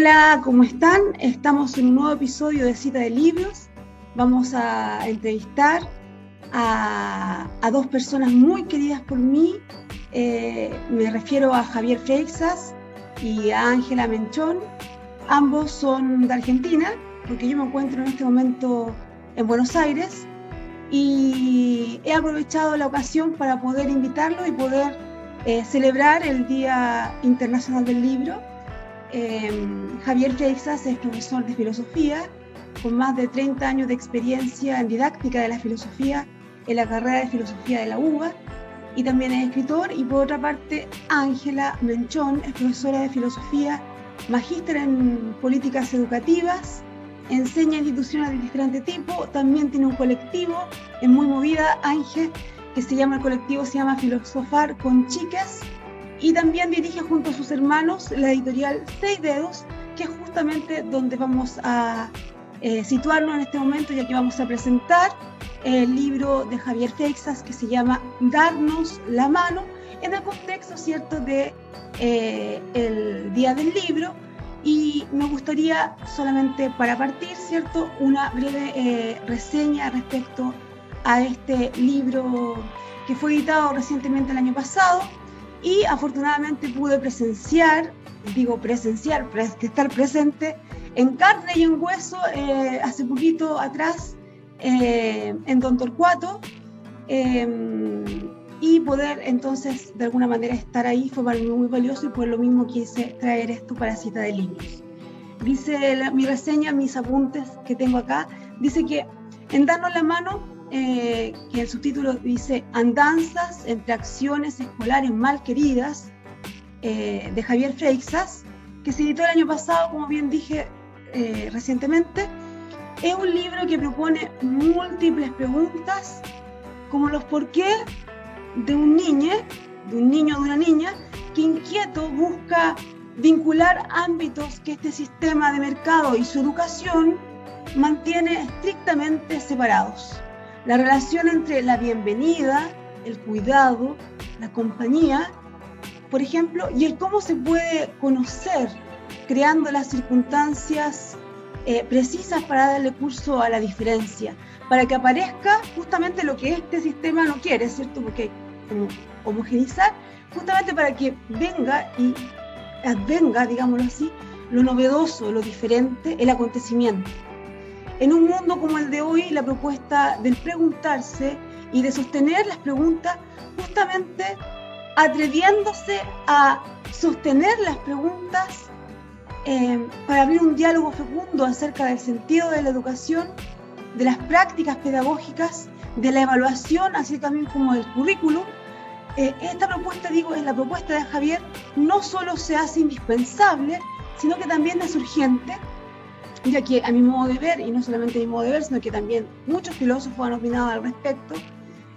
Hola, ¿cómo están? Estamos en un nuevo episodio de Cita de Libros. Vamos a entrevistar a, dos personas muy queridas por mí. Eh, me refiero a Javier Freixas y a Ángela Menchón. Ambos son de Argentina, porque yo me encuentro en este momento en Buenos Aires y he aprovechado la ocasión para poder invitarlo y poder eh, celebrar el Día Internacional del Libro Em, Javier Freixas es profesor de filosofía con más de 30 años de experiencia en didáctica de la filosofía en la carrera de filosofía de la UBA y también es escritor y por otra parte Ángela Menchón es profesora de filosofía, magíster en políticas educativas, enseña instituciones de diferente tipo, también tiene un colectivo, es muy movida Ángel, que se llama el colectivo, se llama Filosofar con Chicas y también dirige junto a sus hermanos la editorial Seis Dedos, que es justamente donde vamos a eh, situarnos en este momento, ya que vamos a presentar el libro de Javier Feixas que se llama Darnos la mano, en el contexto, ¿cierto?, de eh, el Día del Libro. Y me gustaría solamente para partir, ¿cierto?, una breve eh, reseña respecto a este libro que fue editado recientemente el año pasado, y afortunadamente pude presenciar, digo presenciar, estar presente en carne y en hueso eh, hace poquito atrás eh, en Don Torcuato em, y poder entonces de alguna manera estar ahí fue para mí muy valioso y por lo mismo quise traer esto para cita de libros. Dice mi reseña, mis apuntes que tengo acá, dice que en darnos la mano eh, que el subtítulo dice Andanzas entre acciones escolares mal queridas, eh, de Javier Freixas, que se editó el año pasado, como bien dije eh, recientemente. Es un libro que propone múltiples preguntas, como los por qué de un niño, de un niño o de una niña, que inquieto busca vincular ámbitos que este sistema de mercado y su educación mantiene estrictamente separados la relación entre la bienvenida, el cuidado, la compañía, por ejemplo, y el cómo se puede conocer creando las circunstancias eh, precisas para darle curso a la diferencia, para que aparezca justamente lo que este sistema no quiere, ¿cierto? Porque como homogenizar, justamente para que venga y advenga, digámoslo así, lo novedoso, lo diferente, el acontecimiento. En un mundo como el de hoy, la propuesta del preguntarse y de sostener las preguntas, justamente atreviéndose a sostener las preguntas eh, para abrir un diálogo fecundo acerca del sentido de la educación, de las prácticas pedagógicas, de la evaluación, así también como del currículum. Eh, esta propuesta, digo, es la propuesta de Javier, no solo se hace indispensable, sino que también es urgente ya que a mi modo de ver, y no solamente a mi modo de ver, sino que también muchos filósofos han opinado al respecto,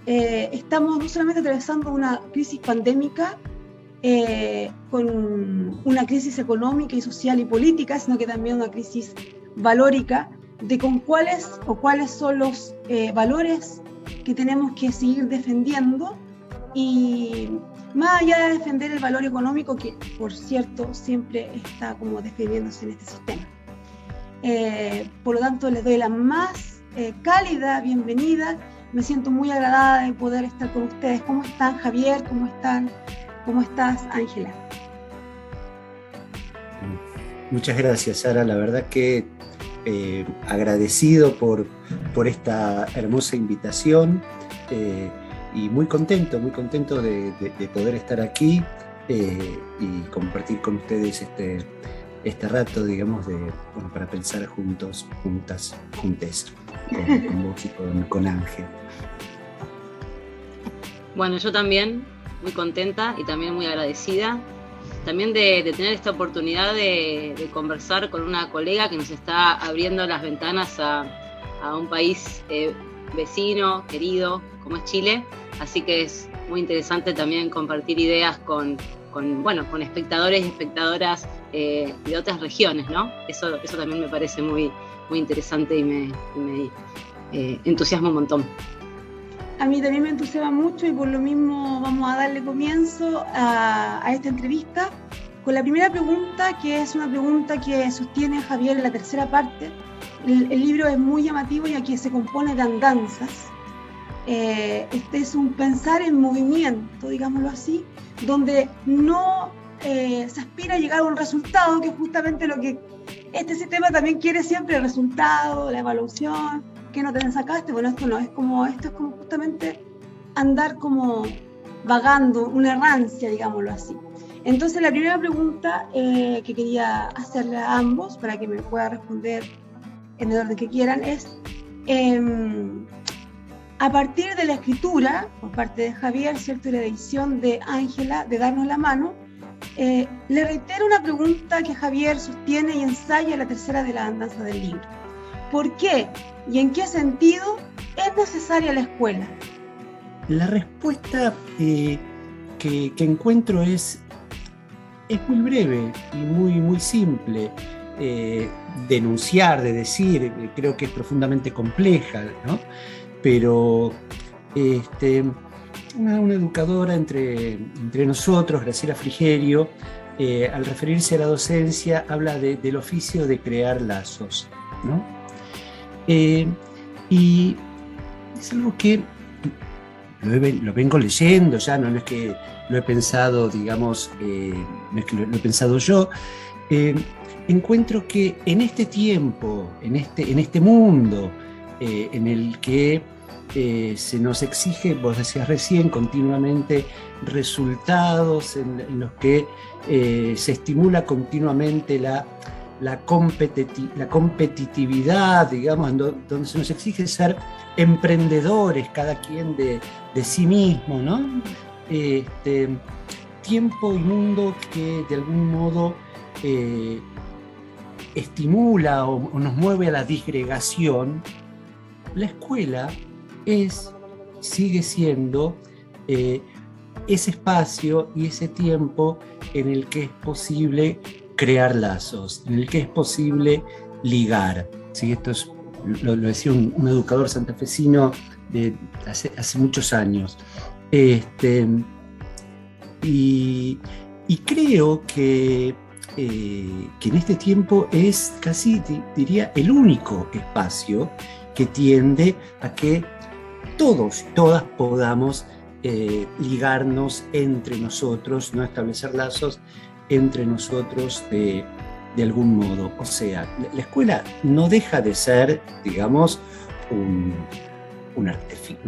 eh, estamos no solamente atravesando una crisis pandémica, eh, con una crisis económica y social y política, sino que también una crisis valórica de con cuáles o cuáles son los eh, valores que tenemos que seguir defendiendo y más allá de defender el valor económico que por cierto siempre está como defendiéndose en este sistema. Eh, por lo tanto, les doy la más eh, cálida bienvenida. Me siento muy agradada de poder estar con ustedes. ¿Cómo están, Javier? ¿Cómo están? ¿Cómo estás, Ángela? Muchas gracias, Sara. La verdad que eh, agradecido por, por esta hermosa invitación y muy contento, muy contento de, de poder estar aquí y compartir con ustedes este, este rato, digamos, de, para pensar juntos, juntas, juntes, con, vos y con, Ángel. Bueno, yo también muy contenta y también muy agradecida también de, tener esta oportunidad de, conversar con una colega que nos está abriendo las ventanas a, un país eh, vecino, querido, como es Chile. Así que es muy interesante también compartir ideas con, con, bueno, con espectadores y espectadoras eh, de otras regiones, ¿no? Eso, eso también me parece muy, muy interesante y me, eh, entusiasma un montón. A mí también me entusiasma mucho y por lo mismo vamos a darle comienzo a, esta entrevista. con la primera pregunta, que es una pregunta que sostiene Javier en la tercera parte. El, libro es muy llamativo y aquí se compone de andanzas. Eh, este es un pensar en movimiento, digámoslo así, donde no eh, se aspira a llegar a un resultado, que es justamente lo que este sistema también quiere siempre, el resultado, la evaluación, que no te sacaste. Bueno, esto no, es como, esto es como justamente andar como vagando, una errancia, digámoslo así. Entonces, la primera pregunta eh, que quería hacerle a ambos, para que me pueda responder en el orden que quieran, es, em, a partir de la escritura, por parte de Javier, ¿cierto? y la edición de Ángela, de Darnos la Mano, eh, le reitero una pregunta que Javier sostiene y ensaya en la tercera de la andanza del libro. ¿Por qué y en qué sentido es necesaria la escuela? La respuesta eh, que, encuentro es muy breve y muy, muy simple. Eh, denunciar, de decir, creo que es profundamente compleja, ¿no? Pero este, una, educadora entre, entre, nosotros, Graciela Frigerio, eh, al referirse a la docencia, habla del oficio de crear lazos, ¿no? y es algo que lo, vengo leyendo, ya no, es que lo he pensado, digamos, eh, no es que lo, he pensado yo. Eh, encuentro que en este tiempo, en este, en este mundo eh, en el que se nos exige, vos decías recién, continuamente resultados en, los que se estimula continuamente la, competitividad, digamos, donde se nos exige ser emprendedores, cada quien de, sí mismo, ¿no? Este, tiempo y mundo que de algún modo eh, estimula o, nos mueve a la disgregación, la escuela es, sigue siendo eh, ese espacio y ese tiempo en el que es posible crear lazos, en el que es posible ligar. ¿sí? Esto es lo, decía un, educador santafesino de hace, muchos años. Este, y, creo que, eh, que, en este tiempo es casi, diría, el único espacio que tiende a que todos y todas podamos eh, ligarnos entre nosotros, no establecer lazos entre nosotros de, algún modo. O sea, la escuela no deja de ser, digamos, un,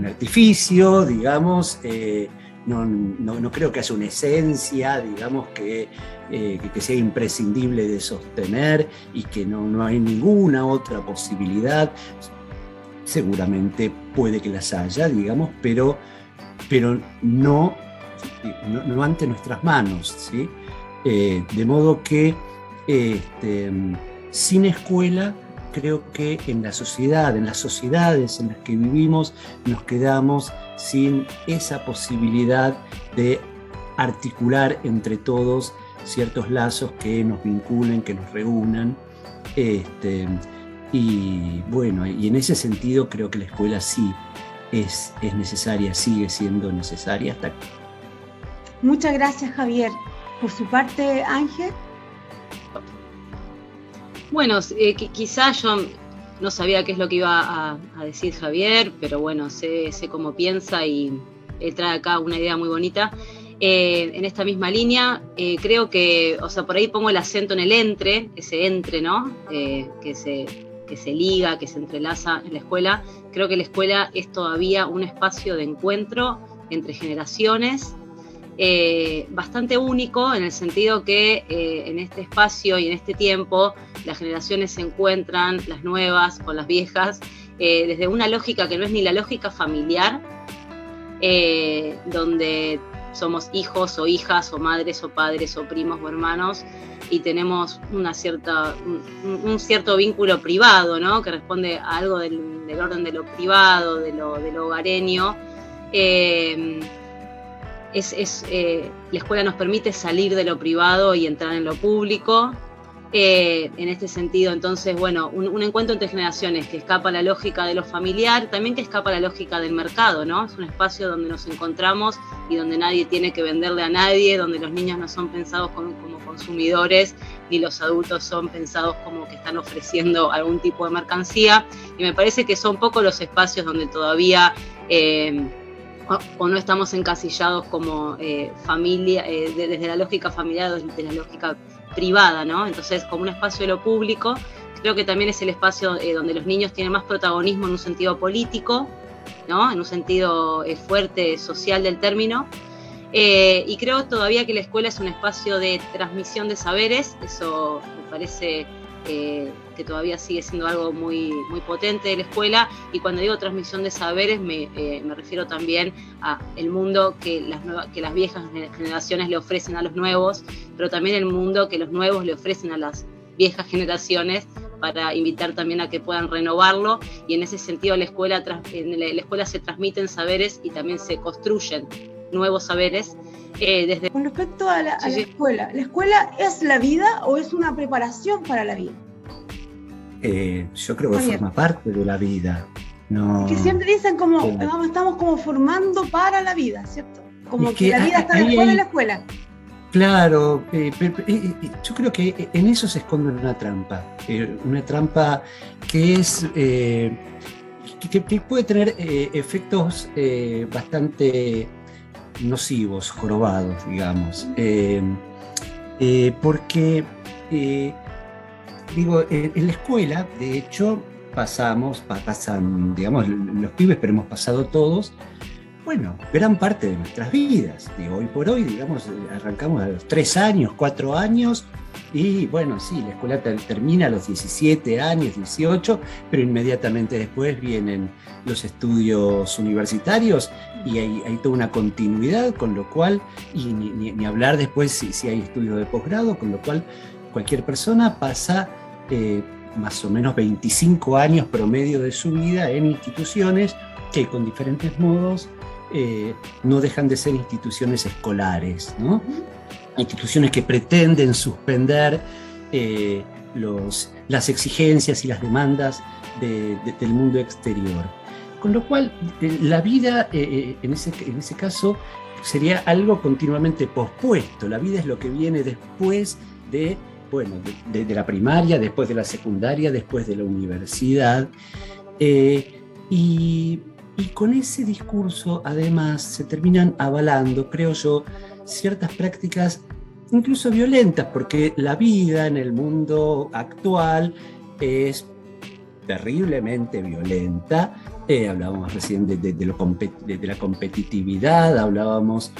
artificio, digamos, eh, no, creo que haya una esencia, digamos, eh, que, que, sea imprescindible de sostener y que no, hay ninguna otra posibilidad. Seguramente puede que las haya, digamos, pero, pero no, no, ante nuestras manos, ¿sí? Eh, de modo que este, sin escuela, creo que en la sociedad, en las sociedades en las que vivimos, nos quedamos sin esa posibilidad de articular entre todos ciertos lazos que nos vinculen, que nos reúnan. Este, y bueno, y en ese sentido creo que la escuela sí es, es necesaria, sigue siendo necesaria hasta aquí. Muchas gracias Javier. Por su parte, Ángel. Bueno, eh, quizás yo no sabía qué es lo que iba a, decir Javier, pero bueno, sé, cómo piensa y él trae acá una idea muy bonita. Eh, en esta misma línea, eh, creo que, o sea, por ahí pongo el acento en el entre, ese entre, ¿no? que, se, que se liga, que se entrelaza en la escuela. Creo que la escuela es todavía un espacio de encuentro entre generaciones eh, bastante único en el sentido que eh, en este espacio y en este tiempo las generaciones se encuentran, las nuevas con las viejas, eh, desde una lógica que no es ni la lógica familiar, donde somos hijos o hijas o madres o padres o primos o hermanos y tenemos una cierta, un, cierto vínculo privado, ¿no? que responde a algo del, orden de lo privado, de lo, de lo hogareño es, eh, la escuela nos permite salir de lo privado y entrar en lo público. Eh, en este sentido. Entonces, bueno, un, encuentro entre generaciones que escapa a la lógica de lo familiar, también que escapa a la lógica del mercado, ¿no? Es un espacio donde nos encontramos y donde nadie tiene que venderle a nadie, donde los niños no son pensados como, consumidores y los adultos son pensados como que están ofreciendo algún tipo de mercancía. Y me parece que son pocos los espacios donde todavía... Eh, o, no estamos encasillados como eh, familia, desde la lógica familiar, desde la lógica privada, ¿no? Entonces, como un espacio de lo público, creo que también es el espacio eh, donde los niños tienen más protagonismo en un sentido político, ¿no? En un sentido eh, fuerte social del término. Eh, y creo todavía que la escuela es un espacio de transmisión de saberes, eso me parece que todavía sigue siendo algo muy, muy potente de la escuela. Y cuando digo transmisión de saberes, me, me refiero también a el mundo que las, que las viejas generaciones le ofrecen a los nuevos, pero también el mundo que los nuevos le ofrecen a las viejas generaciones para invitar también a que puedan renovarlo y en ese sentido la escuela, en la escuela se transmiten saberes y también se construyen nuevos saberes. Eh, desde... Con respecto a la, escuela, ¿la escuela es la vida o es una preparación para la vida? Eh, yo creo que forma parte de la vida. No, que siempre dicen como, estamos como formando para la vida, ¿cierto? Como que, la vida está después de la escuela. Claro, eh, yo creo que en eso se esconde una trampa, una trampa que es que, puede tener efectos bastante nocivos, jorobados, digamos. Eh, eh, porque, eh, digo, en, la escuela, de hecho, pasamos, pasan, digamos, los pibes, pero hemos pasado todos, bueno, gran parte de nuestras vidas. Digo, hoy por hoy, digamos, arrancamos a los tres años, cuatro años, y bueno, sí, la escuela termina a los 17 años, 18, pero inmediatamente después vienen los estudios universitarios y hay, toda una continuidad, con lo cual, y ni, hablar después si, hay estudios de posgrado, con lo cual cualquier persona pasa eh, más o menos 25 años promedio de su vida en instituciones que con diferentes modos eh, no dejan de ser instituciones escolares, ¿no? instituciones que pretenden suspender eh, los, las exigencias y las demandas del mundo exterior. Con lo cual, la vida eh, en, ese, en ese caso sería algo continuamente pospuesto. La vida es lo que viene después de, bueno, de, la primaria, después de la secundaria, después de la universidad. y, y con ese discurso, además, se terminan avalando, creo yo, ciertas prácticas incluso violentas, porque la vida en el mundo actual es terriblemente violenta. Eh, hablábamos recién de, de, la competitividad, hablábamos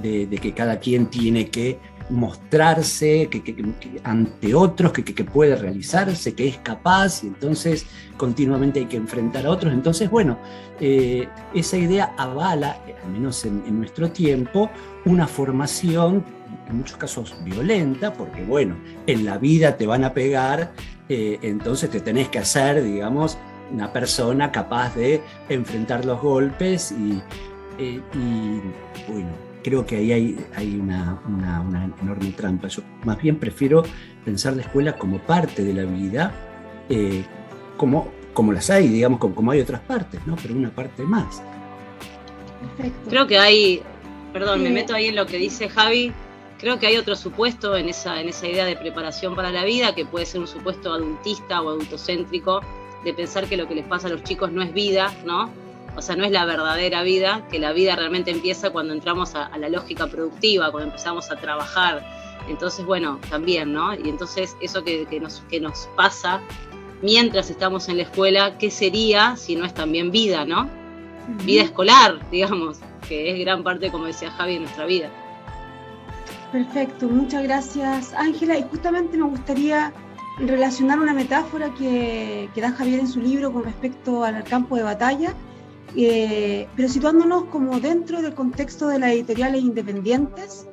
de, que cada quien tiene que mostrarse que, ante otros, que, puede realizarse, que es capaz, y entonces continuamente hay que enfrentar a otros. Entonces, bueno, eh, esa idea avala, al menos en, nuestro tiempo, una formación en muchos casos violenta, porque bueno, en la vida te van a pegar, eh, entonces te tenés que hacer, digamos, una persona capaz de enfrentar los golpes y, eh, y bueno, creo que ahí hay, hay una, enorme trampa. Yo más bien prefiero pensar la escuela como parte de la vida, eh, como, como las hay, digamos, como, hay otras partes, ¿no? Pero una parte más. Creo que hay, perdón, me meto ahí en lo que dice Javi, creo que hay otro supuesto en esa, en esa idea de preparación para la vida, que puede ser un supuesto adultista o adultocéntrico, de pensar que lo que les pasa a los chicos no es vida, ¿no? O sea, no es la verdadera vida, que la vida realmente empieza cuando entramos a, la lógica productiva, cuando empezamos a trabajar. Entonces, bueno, también, ¿no? Y entonces eso que, nos, que nos pasa mientras estamos en la escuela, ¿qué sería si no es también vida, ¿no? Vida escolar, digamos, que es gran parte, como decía Javi, de nuestra vida. Perfecto, muchas gracias Ángela. Y justamente me gustaría relacionar una metáfora que, que da Javier en su libro con respecto al campo de batalla eh, pero situándonos como dentro del contexto de las editoriales independientes,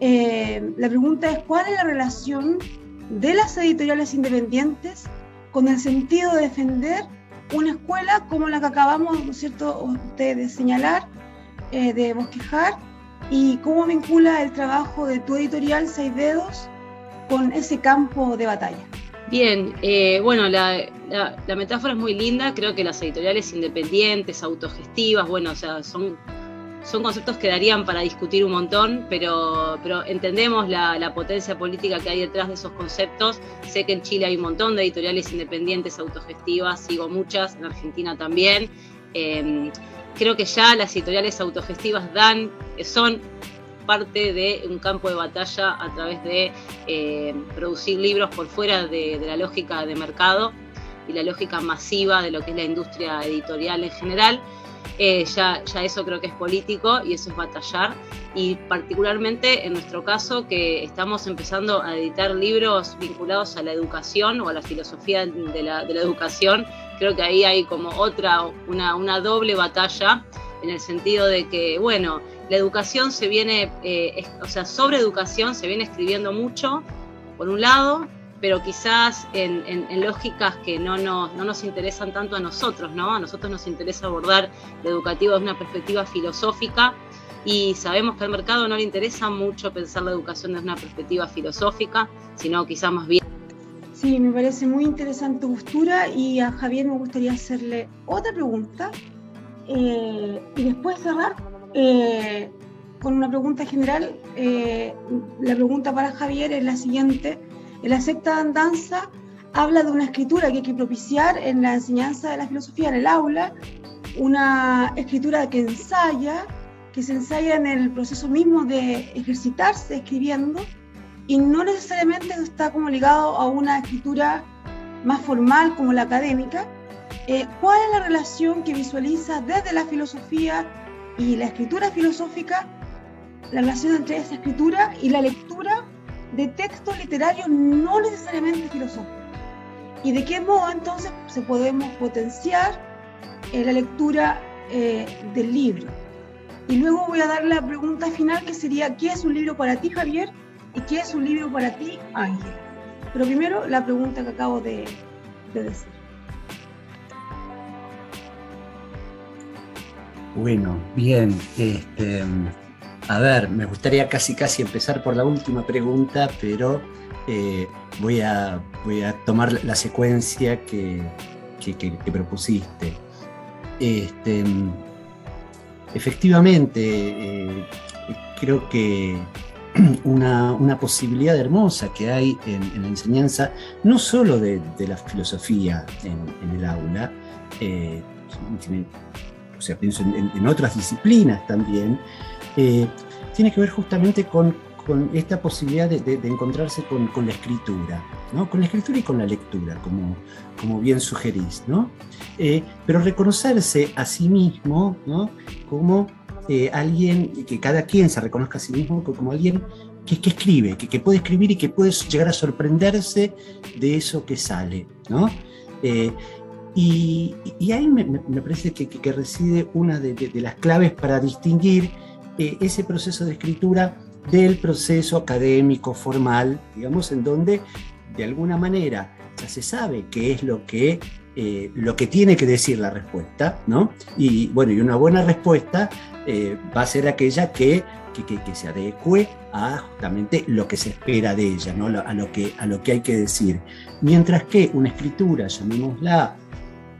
eh, la pregunta es cuál es la relación de las editoriales independientes con el sentido de defender una escuela como la que acabamos, ¿no es cierto?, de señalar, eh, de bosquejar, y cómo vincula el trabajo de tu editorial Seis Dedos con ese campo de batalla. Bien, eh, bueno, la, metáfora es muy linda, creo que las editoriales independientes, autogestivas, bueno, o sea, son, son conceptos que darían para discutir un montón, pero, pero entendemos la, potencia política que hay detrás de esos conceptos. Sé que en Chile hay un montón de editoriales independientes, autogestivas, sigo muchas, en Argentina también. Em, creo que ya las editoriales autogestivas dan, son parte de un campo de batalla a través de eh, producir libros por fuera de, la lógica de mercado y la lógica masiva de lo que es la industria editorial en general. Eh, ya, ya eso creo que es político y eso es batallar. Y particularmente en nuestro caso, que estamos empezando a editar libros vinculados a la educación o a la filosofía de la, de la educación, creo que ahí hay como otra, una, una doble batalla en el sentido de que, bueno, la educación se viene, eh, o sea, sobre educación se viene escribiendo mucho, por un lado, pero quizás en, lógicas que no nos, no nos interesan tanto a nosotros, ¿no? A nosotros nos interesa abordar lo educativo desde una perspectiva filosófica y sabemos que al mercado no le interesa mucho pensar la educación desde una perspectiva filosófica, sino quizás más bien. Sí, me parece muy interesante tu postura y a Javier me gustaría hacerle otra pregunta eh, y después cerrar eh, con una pregunta general. Eh, la pregunta para Javier es la siguiente. El acepta andanza habla de una escritura que hay que propiciar en la enseñanza de la filosofía en el aula, una escritura que ensaya, que se ensaya en el proceso mismo de ejercitarse escribiendo y no necesariamente está como ligado a una escritura más formal como la académica. Eh, ¿Cuál es la relación que visualiza desde la filosofía y la escritura filosófica, la relación entre esa escritura y la lectura de textos literarios no necesariamente filosóficos. Y de qué modo entonces se podemos potenciar eh, la lectura eh, del libro. Y luego voy a dar la pregunta final que sería, ¿qué es un libro para ti, Javier? ¿Y qué es un libro para ti, Ángel? Pero primero la pregunta que acabo de decir. Bueno, bien. Este, a ver, me gustaría casi casi empezar por la última pregunta, pero eh, voy, a, voy a tomar la secuencia que, propusiste. Este, efectivamente, eh, creo que una, posibilidad hermosa que hay en, la enseñanza, no solo de, la filosofía en, el aula, eh, o sea, pienso en, otras disciplinas también, eh, tiene que ver justamente con, esta posibilidad de, encontrarse con, la escritura, ¿no? con la escritura y con la lectura, como, como bien sugerís, ¿no? Eh, pero reconocerse a sí mismo ¿no? como eh, alguien, que cada quien se reconozca a sí mismo como alguien que, que escribe, que, que, puede escribir y que puede llegar a sorprenderse de eso que sale. ¿no? Y, ahí me, parece que, reside una de, las claves para distinguir eh, ese proceso de escritura del proceso académico formal, digamos, en donde de alguna manera ya se sabe qué es lo que, eh, lo que tiene que decir la respuesta, ¿no? Y bueno, y una buena respuesta eh, va a ser aquella que, que, se adecue a justamente lo que se espera de ella, ¿no? a, lo que, a lo que hay que decir. Mientras que una escritura, llamémosla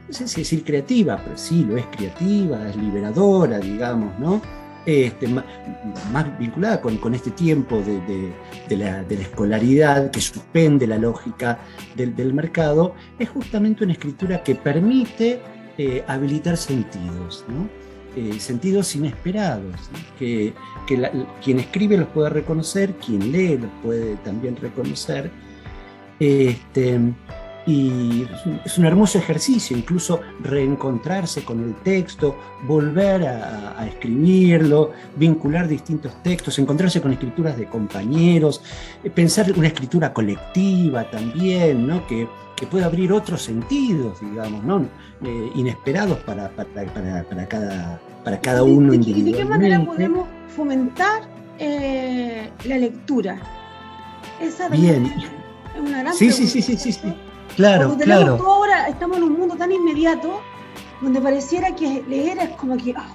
no sé si decir creativa, pero sí lo es creativa, es liberadora, digamos, ¿no? Este, más, vinculada con, este tiempo de, la, escolaridad que suspende la lógica del, mercado, es justamente una escritura que permite eh, habilitar sentidos, ¿no? Eh, sentidos inesperados, que, quien escribe los puede reconocer, quien lee los puede también reconocer. Este, y es un, hermoso ejercicio, incluso reencontrarse con el texto, volver a, escribirlo, vincular distintos textos, encontrarse con escrituras de compañeros, eh, pensar una escritura colectiva también, ¿no? que, que puede abrir otros sentidos, digamos, ¿no? Eh, inesperados para, para, cada, para cada uno individualmente. ¿Y de qué manera podemos fomentar eh, la lectura? Esa Bien. Es una gran sí, sí, sí, sí, sí, sí. Claro, ahora estamos en un mundo tan inmediato donde pareciera que leer es como que, ah,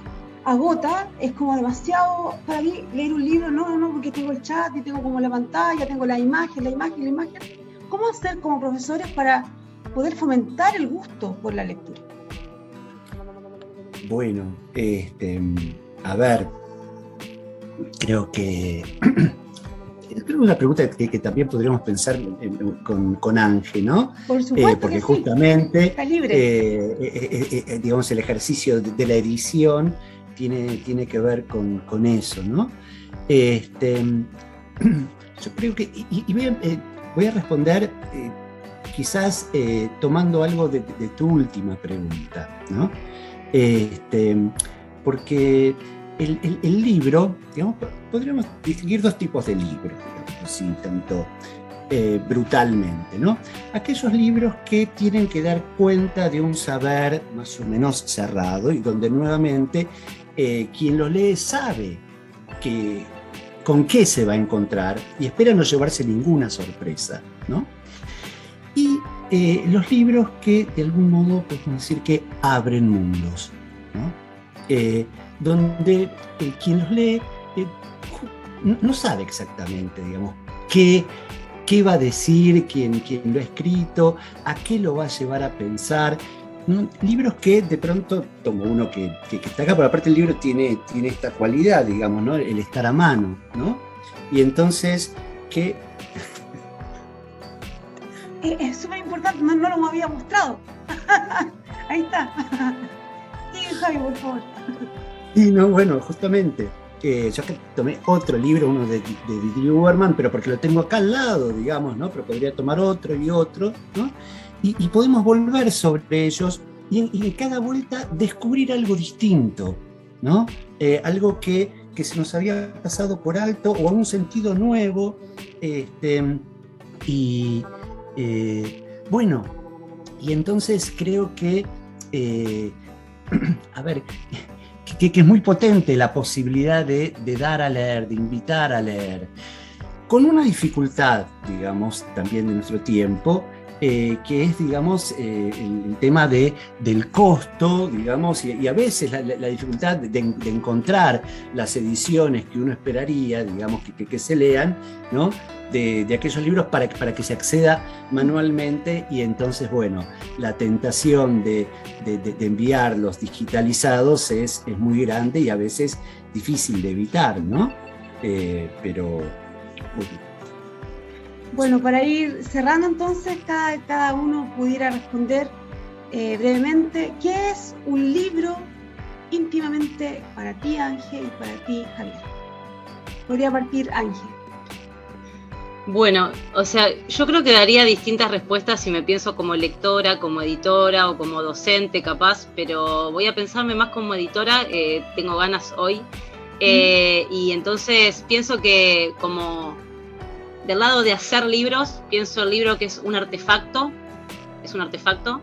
agota, es como demasiado para mí leer un libro, no, no, porque tengo el chat y tengo como la pantalla, tengo la imagen, la imagen, la imagen. ¿Cómo hacer como profesores para poder fomentar el gusto por la lectura? Bueno, este, a ver, creo que creo que una pregunta que, también podríamos pensar con, con, Ángel, ¿no? Por eh, supuesto porque justamente, eh, eh, digamos, el ejercicio de, la edición tiene, tiene que ver con, eso, ¿no? Este, yo creo que, y, voy, a, responder quizás tomando algo de, tu última pregunta, ¿no? Este, porque el, libro, digamos, podríamos distinguir dos tipos de libros, así tanto eh, brutalmente, ¿no? Aquellos libros que tienen que dar cuenta de un saber más o menos cerrado y donde nuevamente eh, quien los lee sabe que, con qué se va a encontrar y espera no llevarse ninguna sorpresa, ¿no? Y eh, los libros que de algún modo podemos decir que abren mundos, ¿no? Donde quien los lee eh, no sabe exactamente, digamos, qué, qué va a decir, quién, quién lo ha escrito, a qué lo va a llevar a pensar. Libros que de pronto, tomo uno que, está acá, pero aparte el libro tiene, tiene esta cualidad, digamos, ¿no? el estar a mano, ¿no? Y entonces, que... Es súper importante, no, no lo había mostrado. Ahí está. Por favor. Y no, bueno, justamente, yo que tomé otro libro, uno de, de Didi pero porque lo tengo acá al lado, digamos, ¿no? Pero podría tomar otro y otro, ¿no? Y, podemos volver sobre ellos y en, cada vuelta descubrir algo distinto, ¿no? Eh, algo que, que, se nos había pasado por alto o un sentido nuevo. Este, y eh, bueno, y entonces creo que, eh, a ver, que, es muy potente la posibilidad de, dar a leer, de invitar a leer, con una dificultad, digamos, también de nuestro tiempo, eh, que es, digamos, eh, el, tema de, del costo, digamos, y, a veces la, dificultad de, encontrar las ediciones que uno esperaría, digamos, que, que se lean, ¿no? de, aquellos libros para, para que se acceda manualmente y entonces, bueno, la tentación de, enviarlos digitalizados es, es, muy grande y a veces difícil de evitar, ¿no? Eh, pero... Bueno. para ir cerrando entonces, cada, cada uno pudiera responder eh, brevemente, ¿qué es un libro íntimamente para ti, Ángel, y para ti, Javier? Podría partir Ángel. Bueno, o sea, yo creo que daría distintas respuestas si me pienso como lectora, como editora o como docente capaz, pero voy a pensarme más como editora, eh, tengo ganas hoy. Eh, y entonces pienso que como del lado de hacer libros, pienso el libro que es un artefacto, es un artefacto,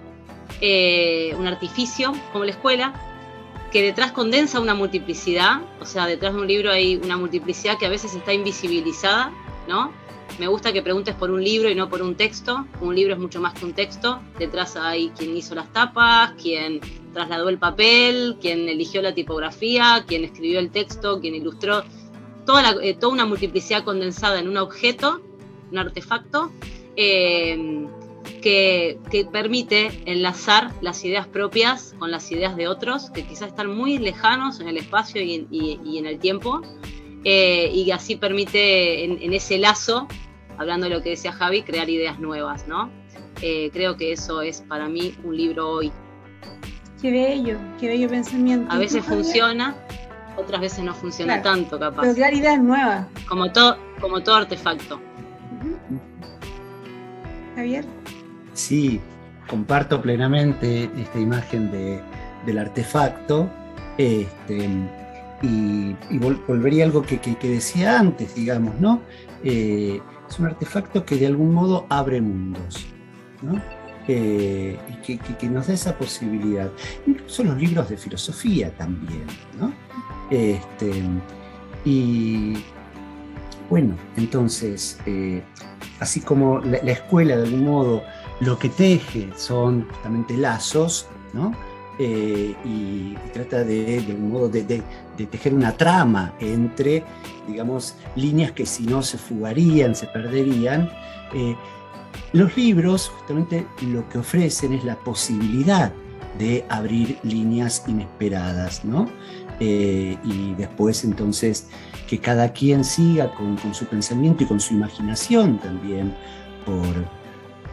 eh, un artificio, como la escuela, que detrás condensa una multiplicidad, o sea, detrás de un libro hay una multiplicidad que a veces está invisibilizada, ¿no? Me gusta que preguntes por un libro y no por un texto. Un libro es mucho más que un texto. Detrás hay quien hizo las tapas, quien trasladó el papel, quien eligió la tipografía, quien escribió el texto, quien ilustró. Toda, eh, toda una multiplicidad condensada en un objeto, un artefacto, eh, que, permite enlazar las ideas propias con las ideas de otros, que quizás están muy lejanos en el espacio y, en el tiempo, eh, y así permite en, ese lazo hablando de lo que decía Javi, crear ideas nuevas, ¿no? Eh, creo que eso es para mí un libro hoy. Qué bello, qué bello pensamiento. A veces funciona, otras veces no funciona tanto, capaz. Pero crear ideas nuevas. Como todo, como todo artefacto. Javier. Sí, comparto plenamente esta imagen del artefacto. Este, y, volvería a algo que, decía antes, digamos, ¿no? Eh, es un artefacto que de algún modo abre mundos, ¿no? Eh, y que, nos da esa posibilidad. Incluso los libros de filosofía también, ¿no? Este, y bueno, entonces, eh, así como la, escuela de algún modo lo que teje son justamente lazos, ¿no? eh, y, trata de, de un modo de, de, tejer una trama entre, digamos, líneas que si no se fugarían, se perderían. Eh, los libros justamente lo que ofrecen es la posibilidad de abrir líneas inesperadas, ¿no? Eh, y después entonces que cada quien siga con, con, su pensamiento y con su imaginación también por,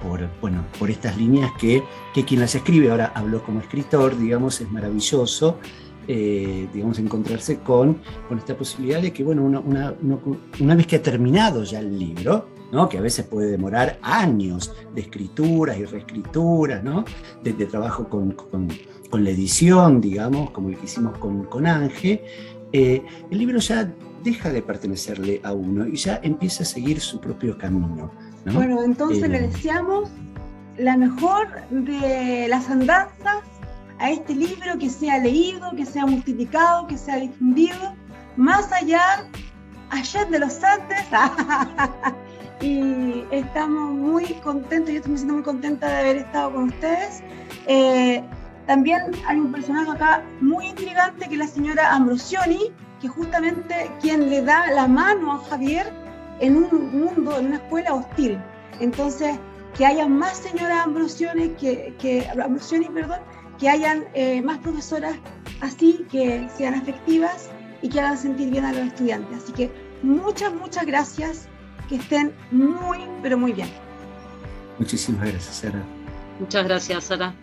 por, bueno, por estas líneas que, que quien las escribe, ahora habló como escritor, digamos, es maravilloso. Eh, digamos, encontrarse con, con esta posibilidad de que, bueno, una, una, vez que ha terminado ya el libro, ¿no? que a veces puede demorar años de escrituras y reescrituras, ¿no? de, trabajo con, con, con, la edición, digamos, como el que hicimos con, con Ángel, eh, el libro ya deja de pertenecerle a uno y ya empieza a seguir su propio camino. Bueno, entonces le eh, deseamos la mejor de las andanzas a este libro, que sea leído, que sea multiplicado, que sea difundido, más allá, allá de los Andes. y estamos muy contentos, yo me muy contenta de haber estado con ustedes. Eh, también hay un personaje acá muy intrigante que es la señora Ambrosioni, que justamente quien le da la mano a Javier en un mundo, en una escuela hostil. Entonces, que haya más señoras Ambrosioni, que, que, perdón, que hayan eh, más profesoras así, que sean afectivas y que hagan sentir bien a los estudiantes. Así que muchas, muchas gracias, que estén muy, pero muy bien. Muchísimas gracias, Sara. Muchas gracias, Sara.